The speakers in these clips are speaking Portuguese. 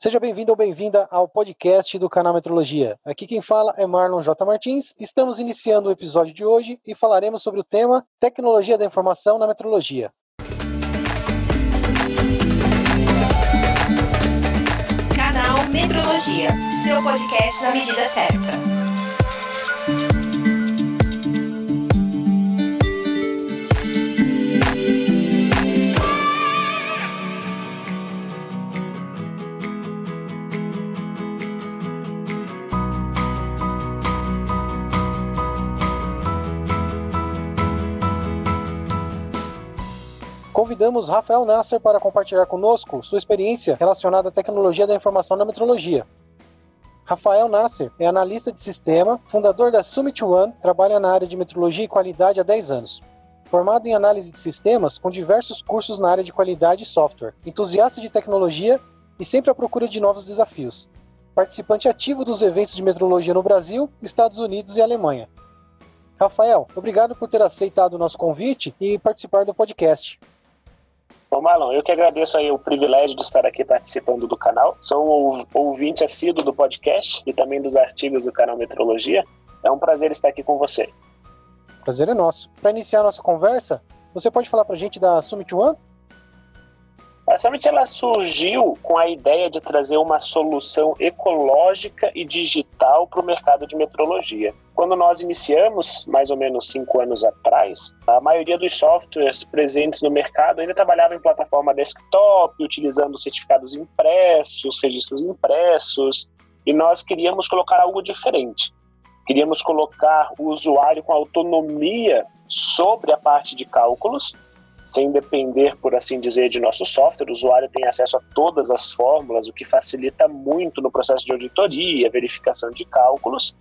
Seja bem-vindo ou bem-vinda ao podcast do canal Metrologia. Aqui quem fala é Marlon J. Martins. Estamos iniciando o episódio de hoje e falaremos sobre o tema Tecnologia da Informação na Metrologia. Canal Metrologia, seu podcast na medida certa. Convidamos Rafael Nasser para compartilhar conosco sua experiência relacionada à tecnologia da informação na metrologia. Rafael Nasser é analista de sistema, fundador da Summit One, trabalha na área de metrologia e qualidade há 10 anos. Formado em análise de sistemas, com diversos cursos na área de qualidade e software, entusiasta de tecnologia e sempre à procura de novos desafios. Participante ativo dos eventos de metrologia no Brasil, Estados Unidos e Alemanha. Rafael, obrigado por ter aceitado o nosso convite e participar do podcast. Bom, Marlon, eu que agradeço aí o privilégio de estar aqui participando do canal. Sou um ouvinte assíduo do podcast e também dos artigos do canal Metrologia. É um prazer estar aqui com você. Prazer é nosso. Para iniciar a nossa conversa, você pode falar para a gente da Summit One? A Summit ela surgiu com a ideia de trazer uma solução ecológica e digital para o mercado de metrologia. Quando nós iniciamos, mais ou menos cinco anos atrás, a maioria dos softwares presentes no mercado ainda trabalhava em plataforma desktop, utilizando certificados impressos, registros impressos, e nós queríamos colocar algo diferente. Queríamos colocar o usuário com autonomia sobre a parte de cálculos sem depender, por assim dizer, de nosso software. O usuário tem acesso a todas as fórmulas, o que facilita muito no processo de auditoria, verificação de cálculos.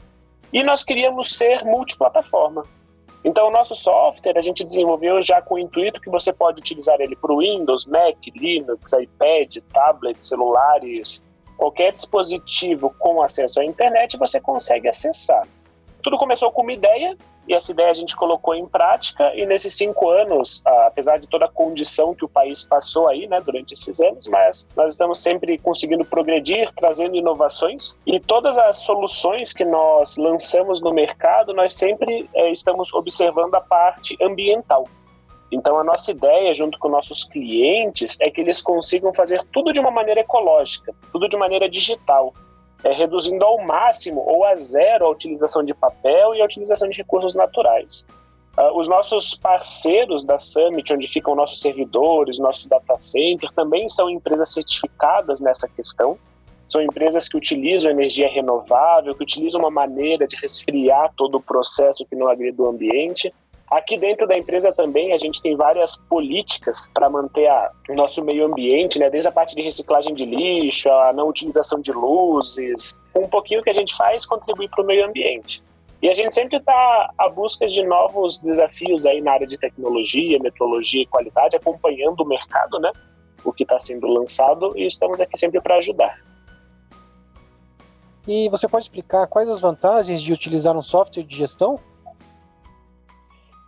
E nós queríamos ser multiplataforma. Então, o nosso software a gente desenvolveu já com o intuito que você pode utilizar ele para o Windows, Mac, Linux, iPad, tablet, celulares, qualquer dispositivo com acesso à internet você consegue acessar. Tudo começou com uma ideia e essa ideia a gente colocou em prática e nesses cinco anos, apesar de toda a condição que o país passou aí, né, durante esses anos, mas nós estamos sempre conseguindo progredir, trazendo inovações e todas as soluções que nós lançamos no mercado, nós sempre é, estamos observando a parte ambiental. Então, a nossa ideia, junto com nossos clientes, é que eles consigam fazer tudo de uma maneira ecológica, tudo de maneira digital é, reduzindo ao máximo ou a zero a utilização de papel e a utilização de recursos naturais. Uh, os nossos parceiros da Summit, onde ficam nossos servidores, nosso data center, também são empresas certificadas nessa questão. São empresas que utilizam energia renovável, que utilizam uma maneira de resfriar todo o processo que não agride o ambiente. Aqui dentro da empresa também a gente tem várias políticas para manter a, o nosso meio ambiente, né? desde a parte de reciclagem de lixo, a não utilização de luzes. Um pouquinho que a gente faz contribui para o meio ambiente. E a gente sempre está à busca de novos desafios aí na área de tecnologia, metrologia e qualidade, acompanhando o mercado, né? O que está sendo lançado e estamos aqui sempre para ajudar. E você pode explicar quais as vantagens de utilizar um software de gestão?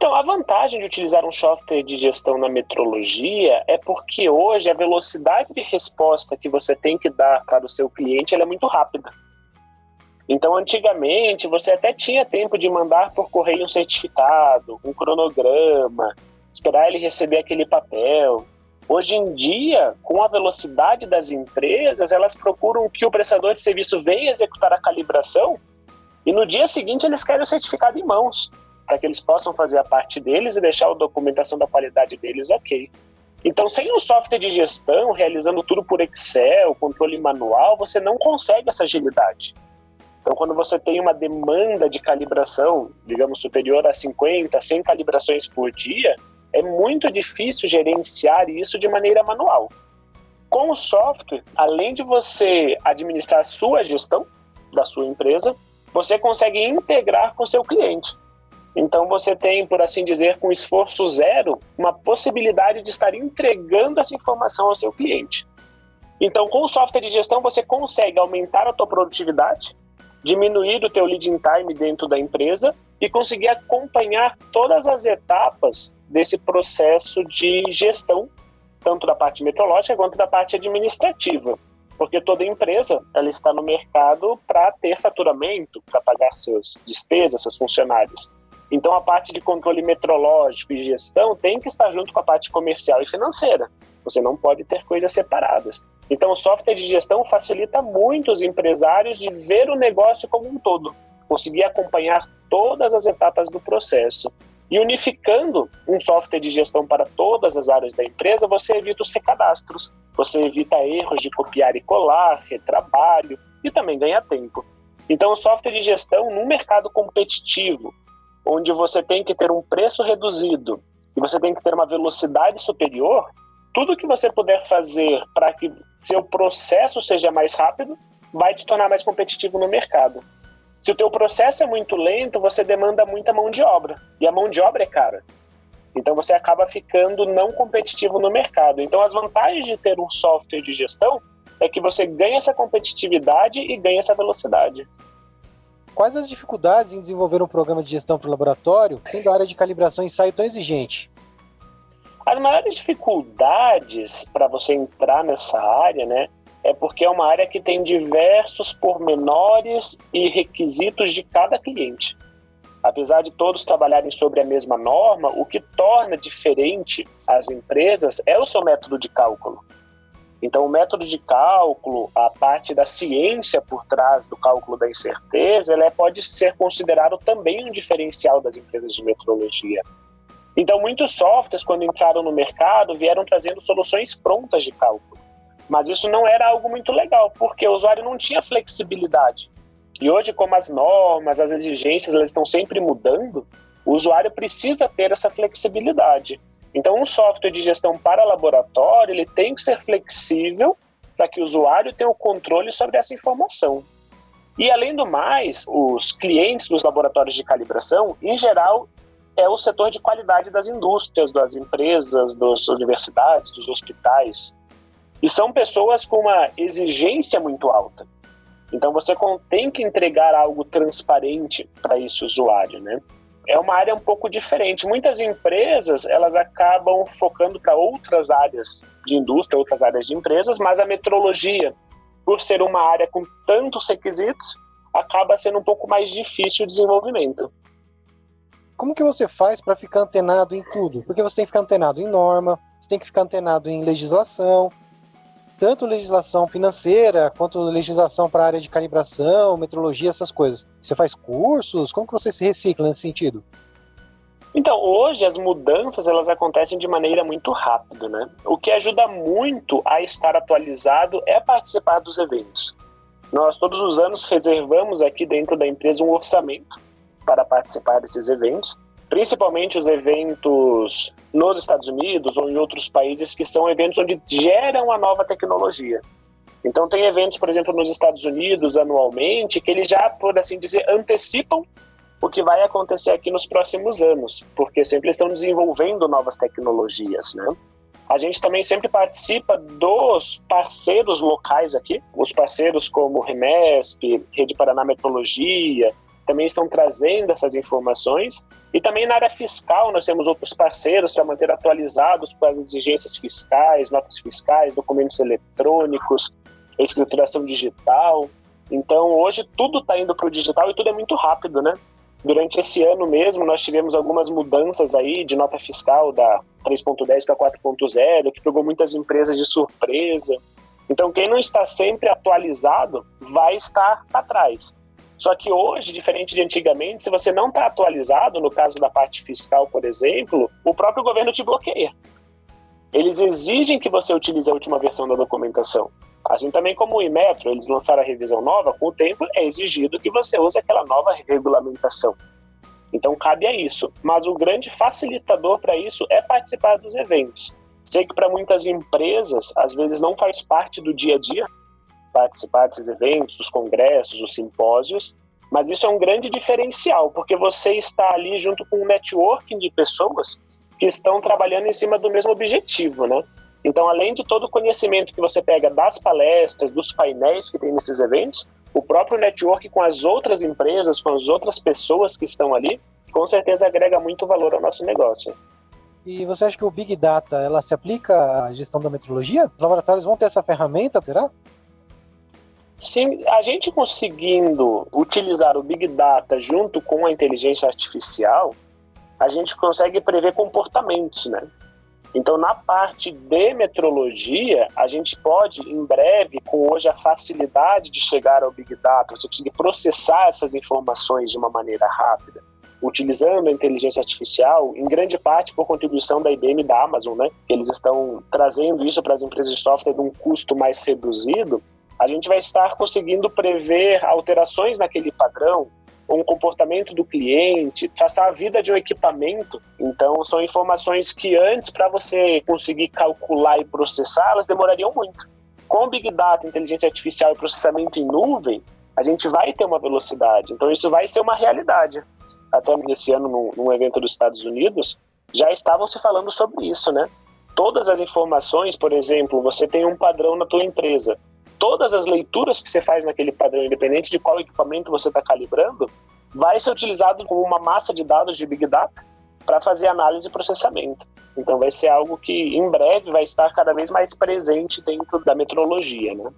Então, a vantagem de utilizar um software de gestão na metrologia é porque hoje a velocidade de resposta que você tem que dar para o seu cliente é muito rápida. Então, antigamente, você até tinha tempo de mandar por correio um certificado, um cronograma, esperar ele receber aquele papel. Hoje em dia, com a velocidade das empresas, elas procuram que o prestador de serviço venha executar a calibração e no dia seguinte eles querem o certificado em mãos para que eles possam fazer a parte deles e deixar a documentação da qualidade deles ok. Então, sem um software de gestão, realizando tudo por Excel, controle manual, você não consegue essa agilidade. Então, quando você tem uma demanda de calibração, digamos, superior a 50, 100 calibrações por dia, é muito difícil gerenciar isso de maneira manual. Com o software, além de você administrar a sua gestão da sua empresa, você consegue integrar com o seu cliente. Então você tem, por assim dizer, com esforço zero, uma possibilidade de estar entregando essa informação ao seu cliente. Então, com o software de gestão, você consegue aumentar a tua produtividade, diminuir o teu leading time dentro da empresa e conseguir acompanhar todas as etapas desse processo de gestão, tanto da parte metodológica quanto da parte administrativa. porque toda empresa ela está no mercado para ter faturamento, para pagar suas despesas, seus funcionários. Então a parte de controle metrológico e gestão tem que estar junto com a parte comercial e financeira. Você não pode ter coisas separadas. Então o software de gestão facilita muito os empresários de ver o negócio como um todo, conseguir acompanhar todas as etapas do processo. E unificando um software de gestão para todas as áreas da empresa, você evita os recadastros, você evita erros de copiar e colar, retrabalho e também ganha tempo. Então, o software de gestão num mercado competitivo, onde você tem que ter um preço reduzido e você tem que ter uma velocidade superior, tudo que você puder fazer para que seu processo seja mais rápido vai te tornar mais competitivo no mercado. Se o teu processo é muito lento, você demanda muita mão de obra. E a mão de obra é cara. Então você acaba ficando não competitivo no mercado. Então as vantagens de ter um software de gestão é que você ganha essa competitividade e ganha essa velocidade. Quais as dificuldades em desenvolver um programa de gestão para o laboratório, sendo a área de calibração e ensaio tão exigente? As maiores dificuldades para você entrar nessa área, né, é porque é uma área que tem diversos pormenores e requisitos de cada cliente. Apesar de todos trabalharem sobre a mesma norma, o que torna diferente as empresas é o seu método de cálculo. Então, o método de cálculo, a parte da ciência por trás do cálculo da incerteza, ela pode ser considerado também um diferencial das empresas de metrologia. Então, muitos softwares, quando entraram no mercado, vieram trazendo soluções prontas de cálculo. Mas isso não era algo muito legal, porque o usuário não tinha flexibilidade. E hoje, como as normas, as exigências, elas estão sempre mudando, o usuário precisa ter essa flexibilidade. Então, um software de gestão para laboratório, ele tem que ser flexível para que o usuário tenha o controle sobre essa informação. E, além do mais, os clientes dos laboratórios de calibração, em geral, é o setor de qualidade das indústrias, das empresas, das universidades, dos hospitais. E são pessoas com uma exigência muito alta. Então você tem que entregar algo transparente para esse usuário, né? É uma área um pouco diferente. Muitas empresas elas acabam focando para outras áreas de indústria, outras áreas de empresas, mas a metrologia, por ser uma área com tantos requisitos, acaba sendo um pouco mais difícil o desenvolvimento. Como que você faz para ficar antenado em tudo? Porque você tem que ficar antenado em norma, você tem que ficar antenado em legislação, tanto legislação financeira quanto legislação para a área de calibração, metrologia, essas coisas. Você faz cursos? Como que você se recicla nesse sentido? Então, hoje as mudanças elas acontecem de maneira muito rápida, né? O que ajuda muito a estar atualizado é participar dos eventos. Nós todos os anos reservamos aqui dentro da empresa um orçamento para participar desses eventos principalmente os eventos nos Estados Unidos ou em outros países que são eventos onde geram a nova tecnologia. Então tem eventos, por exemplo, nos Estados Unidos anualmente que eles já, por assim dizer, antecipam o que vai acontecer aqui nos próximos anos, porque sempre estão desenvolvendo novas tecnologias, né? A gente também sempre participa dos parceiros locais aqui, os parceiros como Remesp, Rede Paraná Metrologia, também estão trazendo essas informações. E também na área fiscal, nós temos outros parceiros para manter atualizados com as exigências fiscais, notas fiscais, documentos eletrônicos, escrituração digital. Então, hoje tudo está indo para o digital e tudo é muito rápido, né? Durante esse ano mesmo, nós tivemos algumas mudanças aí de nota fiscal da 3.10 para 4.0, que pegou muitas empresas de surpresa. Então, quem não está sempre atualizado vai estar para trás. Só que hoje, diferente de antigamente, se você não está atualizado, no caso da parte fiscal, por exemplo, o próprio governo te bloqueia. Eles exigem que você utilize a última versão da documentação. Assim também como o Imetro, eles lançaram a revisão nova, com o tempo é exigido que você use aquela nova regulamentação. Então cabe a isso. Mas o grande facilitador para isso é participar dos eventos. Sei que para muitas empresas, às vezes não faz parte do dia a dia, participar desses eventos, dos congressos, dos simpósios, mas isso é um grande diferencial, porque você está ali junto com um networking de pessoas que estão trabalhando em cima do mesmo objetivo, né? Então, além de todo o conhecimento que você pega das palestras, dos painéis que tem nesses eventos, o próprio network com as outras empresas, com as outras pessoas que estão ali, com certeza agrega muito valor ao nosso negócio. E você acha que o Big Data ela se aplica à gestão da metrologia? Os laboratórios vão ter essa ferramenta, será? Se a gente conseguindo utilizar o Big Data junto com a inteligência artificial, a gente consegue prever comportamentos, né? Então, na parte de metrologia, a gente pode, em breve, com hoje a facilidade de chegar ao Big Data, você conseguir processar essas informações de uma maneira rápida, utilizando a inteligência artificial, em grande parte por contribuição da IBM e da Amazon, né? Eles estão trazendo isso para as empresas de software de um custo mais reduzido. A gente vai estar conseguindo prever alterações naquele padrão, um comportamento do cliente, traçar a vida de um equipamento. Então, são informações que antes, para você conseguir calcular e processar, elas demorariam muito. Com Big Data, inteligência artificial e processamento em nuvem, a gente vai ter uma velocidade. Então, isso vai ser uma realidade. Até nesse ano, num, num evento dos Estados Unidos, já estavam se falando sobre isso, né? Todas as informações, por exemplo, você tem um padrão na tua empresa todas as leituras que você faz naquele padrão, independente de qual equipamento você está calibrando, vai ser utilizado como uma massa de dados de Big Data para fazer análise e processamento. Então vai ser algo que em breve vai estar cada vez mais presente dentro da metrologia, né?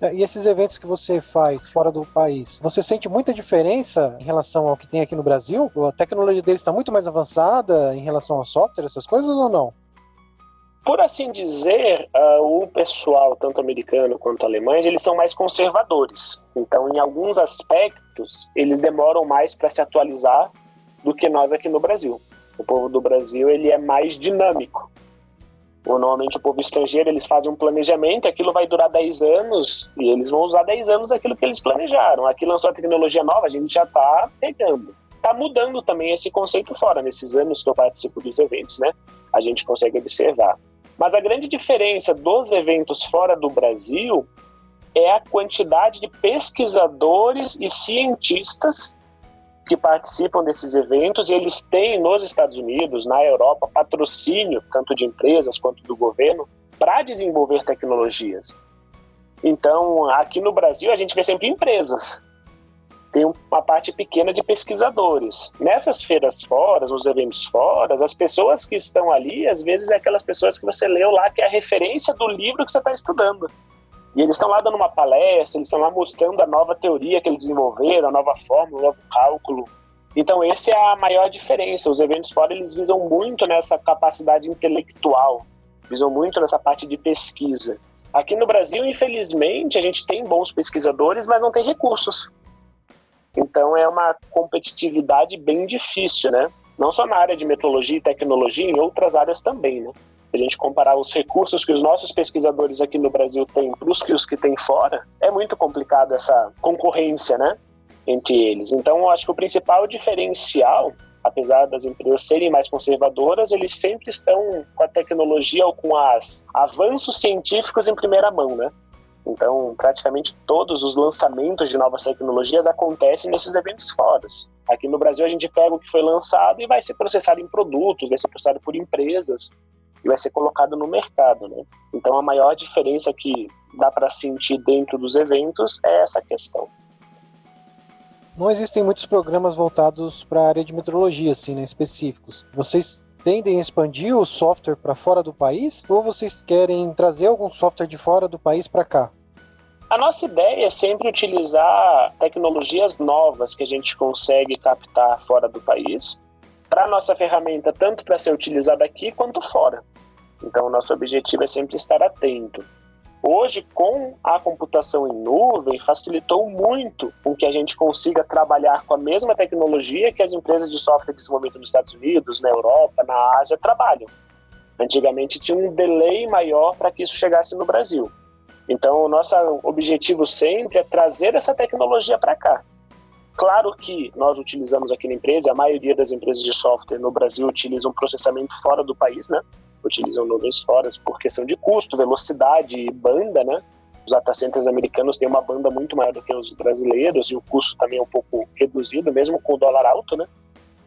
É, e esses eventos que você faz fora do país, você sente muita diferença em relação ao que tem aqui no Brasil? A tecnologia deles está muito mais avançada em relação ao software, essas coisas ou não? Por assim dizer, uh, o pessoal, tanto americano quanto alemães, eles são mais conservadores. Então, em alguns aspectos, eles demoram mais para se atualizar do que nós aqui no Brasil. O povo do Brasil ele é mais dinâmico. Normalmente o povo estrangeiro eles fazem um planejamento, aquilo vai durar 10 anos e eles vão usar 10 anos aquilo que eles planejaram. Aqui lançou a tecnologia nova, a gente já está pegando. Está mudando também esse conceito fora, nesses anos que eu participo dos eventos, né? A gente consegue observar. Mas a grande diferença dos eventos fora do Brasil é a quantidade de pesquisadores e cientistas que participam desses eventos e eles têm nos Estados Unidos, na Europa, patrocínio, tanto de empresas quanto do governo, para desenvolver tecnologias. Então, aqui no Brasil, a gente vê sempre empresas tem uma parte pequena de pesquisadores. Nessas feiras fora, nos eventos fora, as pessoas que estão ali, às vezes, é aquelas pessoas que você leu lá, que é a referência do livro que você está estudando. E eles estão lá dando uma palestra, eles estão lá mostrando a nova teoria que eles desenvolveram, a nova fórmula, o novo cálculo. Então, essa é a maior diferença. Os eventos fora, eles visam muito nessa capacidade intelectual, visam muito nessa parte de pesquisa. Aqui no Brasil, infelizmente, a gente tem bons pesquisadores, mas não tem recursos. Então é uma competitividade bem difícil, né? Não só na área de metrologia e tecnologia, em outras áreas também, né? A gente comparar os recursos que os nossos pesquisadores aqui no Brasil têm para os que os que têm fora, é muito complicado essa concorrência, né? Entre eles. Então, eu acho que o principal diferencial, apesar das empresas serem mais conservadoras, eles sempre estão com a tecnologia ou com os avanços científicos em primeira mão, né? Então, praticamente todos os lançamentos de novas tecnologias acontecem nesses eventos fora. Aqui no Brasil, a gente pega o que foi lançado e vai ser processado em produtos, vai ser processado por empresas e vai ser colocado no mercado. Né? Então, a maior diferença que dá para sentir dentro dos eventos é essa questão. Não existem muitos programas voltados para a área de metrologia, assim, né, específicos. Vocês tendem expandir o software para fora do país ou vocês querem trazer algum software de fora do país para cá? A nossa ideia é sempre utilizar tecnologias novas que a gente consegue captar fora do país para nossa ferramenta, tanto para ser utilizada aqui quanto fora. Então, nosso objetivo é sempre estar atento. Hoje, com a computação em nuvem, facilitou muito com que a gente consiga trabalhar com a mesma tecnologia que as empresas de software de desenvolvimento nos Estados Unidos, na Europa, na Ásia trabalham. Antigamente tinha um delay maior para que isso chegasse no Brasil. Então, o nosso objetivo sempre é trazer essa tecnologia para cá. Claro que nós utilizamos aqui na empresa, a maioria das empresas de software no Brasil utilizam processamento fora do país, né? Utilizam nuvens fora por questão de custo, velocidade e banda, né? Os data centers americanos têm uma banda muito maior do que os brasileiros e o custo também é um pouco reduzido, mesmo com o dólar alto, né?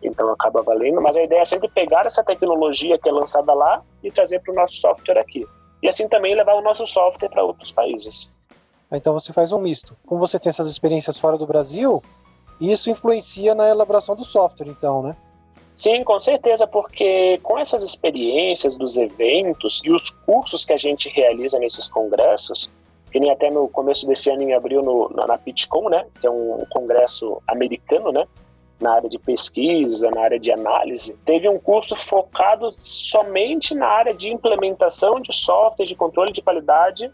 Então acaba valendo, mas a ideia é sempre pegar essa tecnologia que é lançada lá e trazer para o nosso software aqui. E assim também levar o nosso software para outros países. Então você faz um misto. Como você tem essas experiências fora do Brasil, isso influencia na elaboração do software, então, né? Sim, com certeza, porque com essas experiências dos eventos e os cursos que a gente realiza nesses congressos, que nem até no começo desse ano, em abril, no, na, na PitCon, né, que é um congresso americano, né, na área de pesquisa, na área de análise, teve um curso focado somente na área de implementação de software, de controle de qualidade,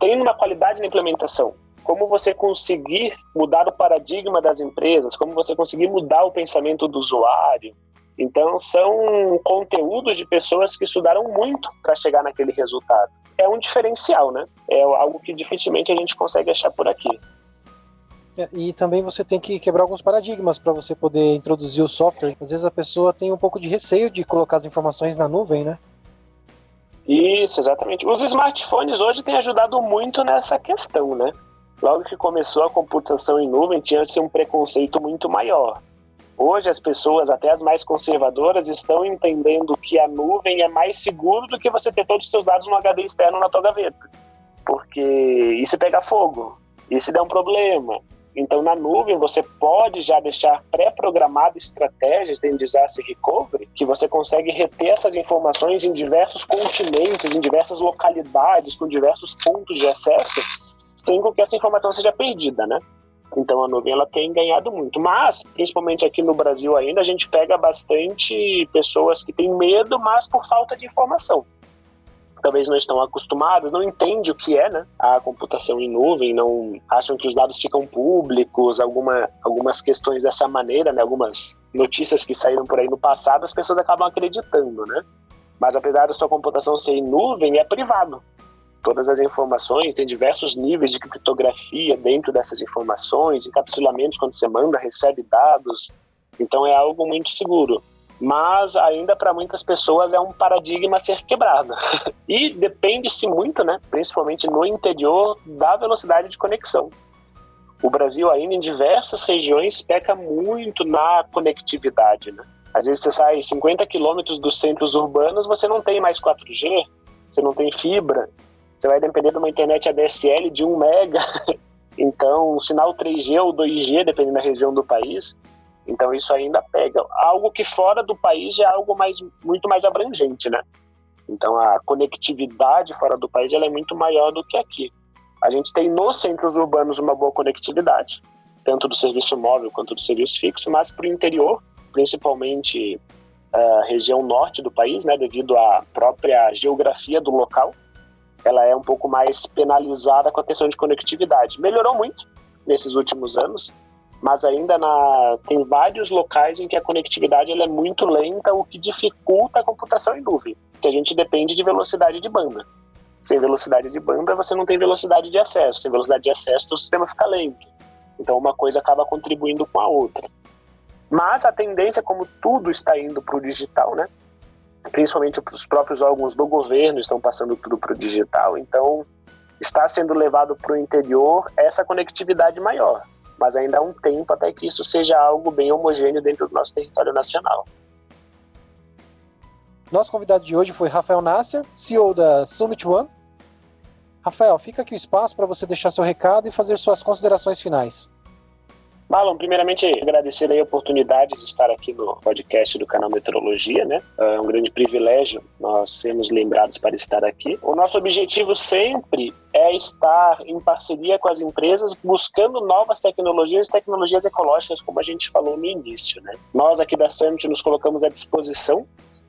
tendo uma qualidade na implementação. Como você conseguir mudar o paradigma das empresas, como você conseguir mudar o pensamento do usuário. Então, são conteúdos de pessoas que estudaram muito para chegar naquele resultado. É um diferencial, né? É algo que dificilmente a gente consegue achar por aqui. É, e também você tem que quebrar alguns paradigmas para você poder introduzir o software. Às vezes a pessoa tem um pouco de receio de colocar as informações na nuvem, né? Isso, exatamente. Os smartphones hoje têm ajudado muito nessa questão, né? Logo que começou a computação em nuvem, tinha-se um preconceito muito maior. Hoje as pessoas, até as mais conservadoras, estão entendendo que a nuvem é mais seguro do que você ter todos os seus dados no HD externo na tua gaveta. Porque isso pega fogo, isso dá um problema, então, na nuvem, você pode já deixar pré-programado estratégias de disaster recovery, que você consegue reter essas informações em diversos continentes, em diversas localidades, com diversos pontos de acesso, sem que essa informação seja perdida, né? Então a nuvem ela tem ganhado muito, mas principalmente aqui no Brasil ainda a gente pega bastante pessoas que têm medo, mas por falta de informação talvez não estão acostumadas, não entendem o que é né, a computação em nuvem, não acham que os dados ficam públicos, alguma, algumas questões dessa maneira, né, algumas notícias que saíram por aí no passado, as pessoas acabam acreditando, né? Mas apesar da sua computação ser em nuvem, é privado. Todas as informações, tem diversos níveis de criptografia dentro dessas informações, encapsulamentos quando você manda, recebe dados. Então é algo muito seguro mas ainda para muitas pessoas é um paradigma a ser quebrado. e depende-se muito, né, principalmente no interior, da velocidade de conexão. O Brasil ainda em diversas regiões peca muito na conectividade, né? Às vezes você sai 50 quilômetros dos centros urbanos, você não tem mais 4G, você não tem fibra, você vai depender de uma internet ADSL de 1 mega, então sinal 3G ou 2G, dependendo da região do país. Então isso ainda pega. Algo que fora do país é algo mais, muito mais abrangente, né? Então a conectividade fora do país ela é muito maior do que aqui. A gente tem nos centros urbanos uma boa conectividade, tanto do serviço móvel quanto do serviço fixo, mas para o interior, principalmente a uh, região norte do país, né, devido à própria geografia do local, ela é um pouco mais penalizada com a questão de conectividade. Melhorou muito nesses últimos anos, mas ainda na, tem vários locais em que a conectividade ela é muito lenta, o que dificulta a computação em nuvem, que a gente depende de velocidade de banda. Sem velocidade de banda, você não tem velocidade de acesso. Sem velocidade de acesso, o sistema fica lento. Então, uma coisa acaba contribuindo com a outra. Mas a tendência, como tudo está indo para o digital, né? Principalmente os próprios órgãos do governo estão passando tudo para o digital. Então, está sendo levado para o interior essa conectividade maior mas ainda há um tempo até que isso seja algo bem homogêneo dentro do nosso território nacional. Nosso convidado de hoje foi Rafael Nasser, CEO da Summit One. Rafael, fica aqui o espaço para você deixar seu recado e fazer suas considerações finais. Marlon, primeiramente agradecer a oportunidade de estar aqui no podcast do canal Meteorologia, né? É um grande privilégio nós sermos lembrados para estar aqui. O nosso objetivo sempre é estar em parceria com as empresas buscando novas tecnologias tecnologias ecológicas, como a gente falou no início, né? Nós aqui da Summit nos colocamos à disposição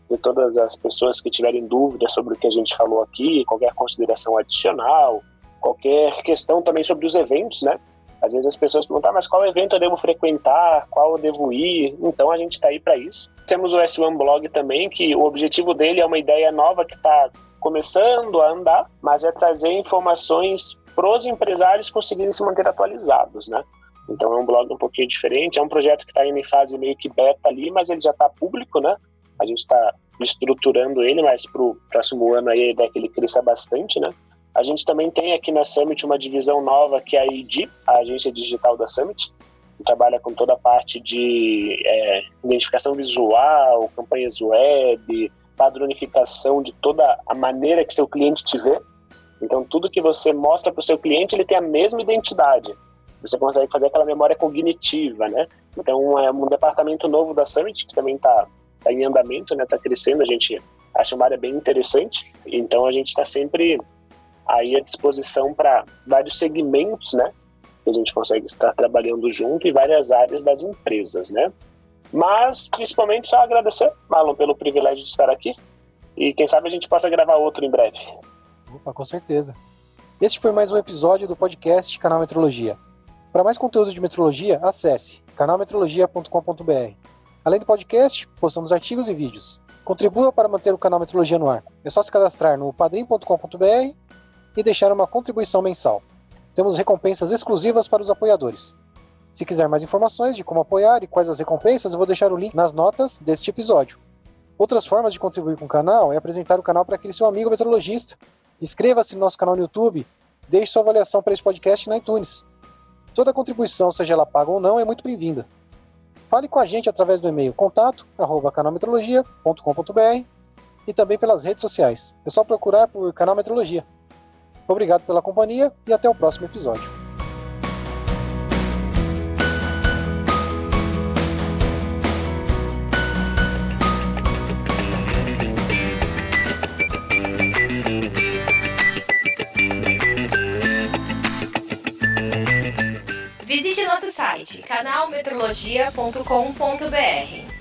de todas as pessoas que tiverem dúvidas sobre o que a gente falou aqui, qualquer consideração adicional, qualquer questão também sobre os eventos, né? Às vezes as pessoas perguntam, ah, mas qual evento eu devo frequentar, qual eu devo ir? Então a gente está aí para isso. Temos o S1 Blog também, que o objetivo dele é uma ideia nova que está começando a andar, mas é trazer informações para os empresários conseguirem se manter atualizados, né? Então é um blog um pouquinho diferente, é um projeto que está em fase meio que beta ali, mas ele já está público, né? A gente está estruturando ele, mas para o próximo ano aí a ideia é que ele cresça bastante, né? A gente também tem aqui na Summit uma divisão nova que é a ID, a agência digital da Summit, que trabalha com toda a parte de é, identificação visual, campanhas web, padronificação de toda a maneira que seu cliente te vê. Então, tudo que você mostra para o seu cliente, ele tem a mesma identidade. Você consegue fazer aquela memória cognitiva, né? Então, é um departamento novo da Summit, que também está tá em andamento, né? Está crescendo, a gente acha uma área bem interessante. Então, a gente está sempre aí à disposição para vários segmentos, né? Que a gente consegue estar trabalhando junto e várias áreas das empresas, né? Mas, principalmente, só agradecer, Marlon, pelo privilégio de estar aqui. E quem sabe a gente possa gravar outro em breve. Opa, com certeza. Este foi mais um episódio do podcast Canal Metrologia. Para mais conteúdo de metrologia, acesse canalmetrologia.com.br. Além do podcast, postamos artigos e vídeos. Contribua para manter o canal Metrologia no ar. É só se cadastrar no padrim.com.br e deixar uma contribuição mensal. Temos recompensas exclusivas para os apoiadores. Se quiser mais informações de como apoiar e quais as recompensas, eu vou deixar o link nas notas deste episódio. Outras formas de contribuir com o canal é apresentar o canal para aquele seu amigo meteorologista. Inscreva-se no nosso canal no YouTube, deixe sua avaliação para esse podcast na iTunes. Toda contribuição, seja ela paga ou não, é muito bem-vinda. Fale com a gente através do e-mail contato canalmetrologia.com.br e também pelas redes sociais. É só procurar por Canal Metrologia. Obrigado pela companhia e até o próximo episódio. Visite nosso site canalmetrologia.com.br.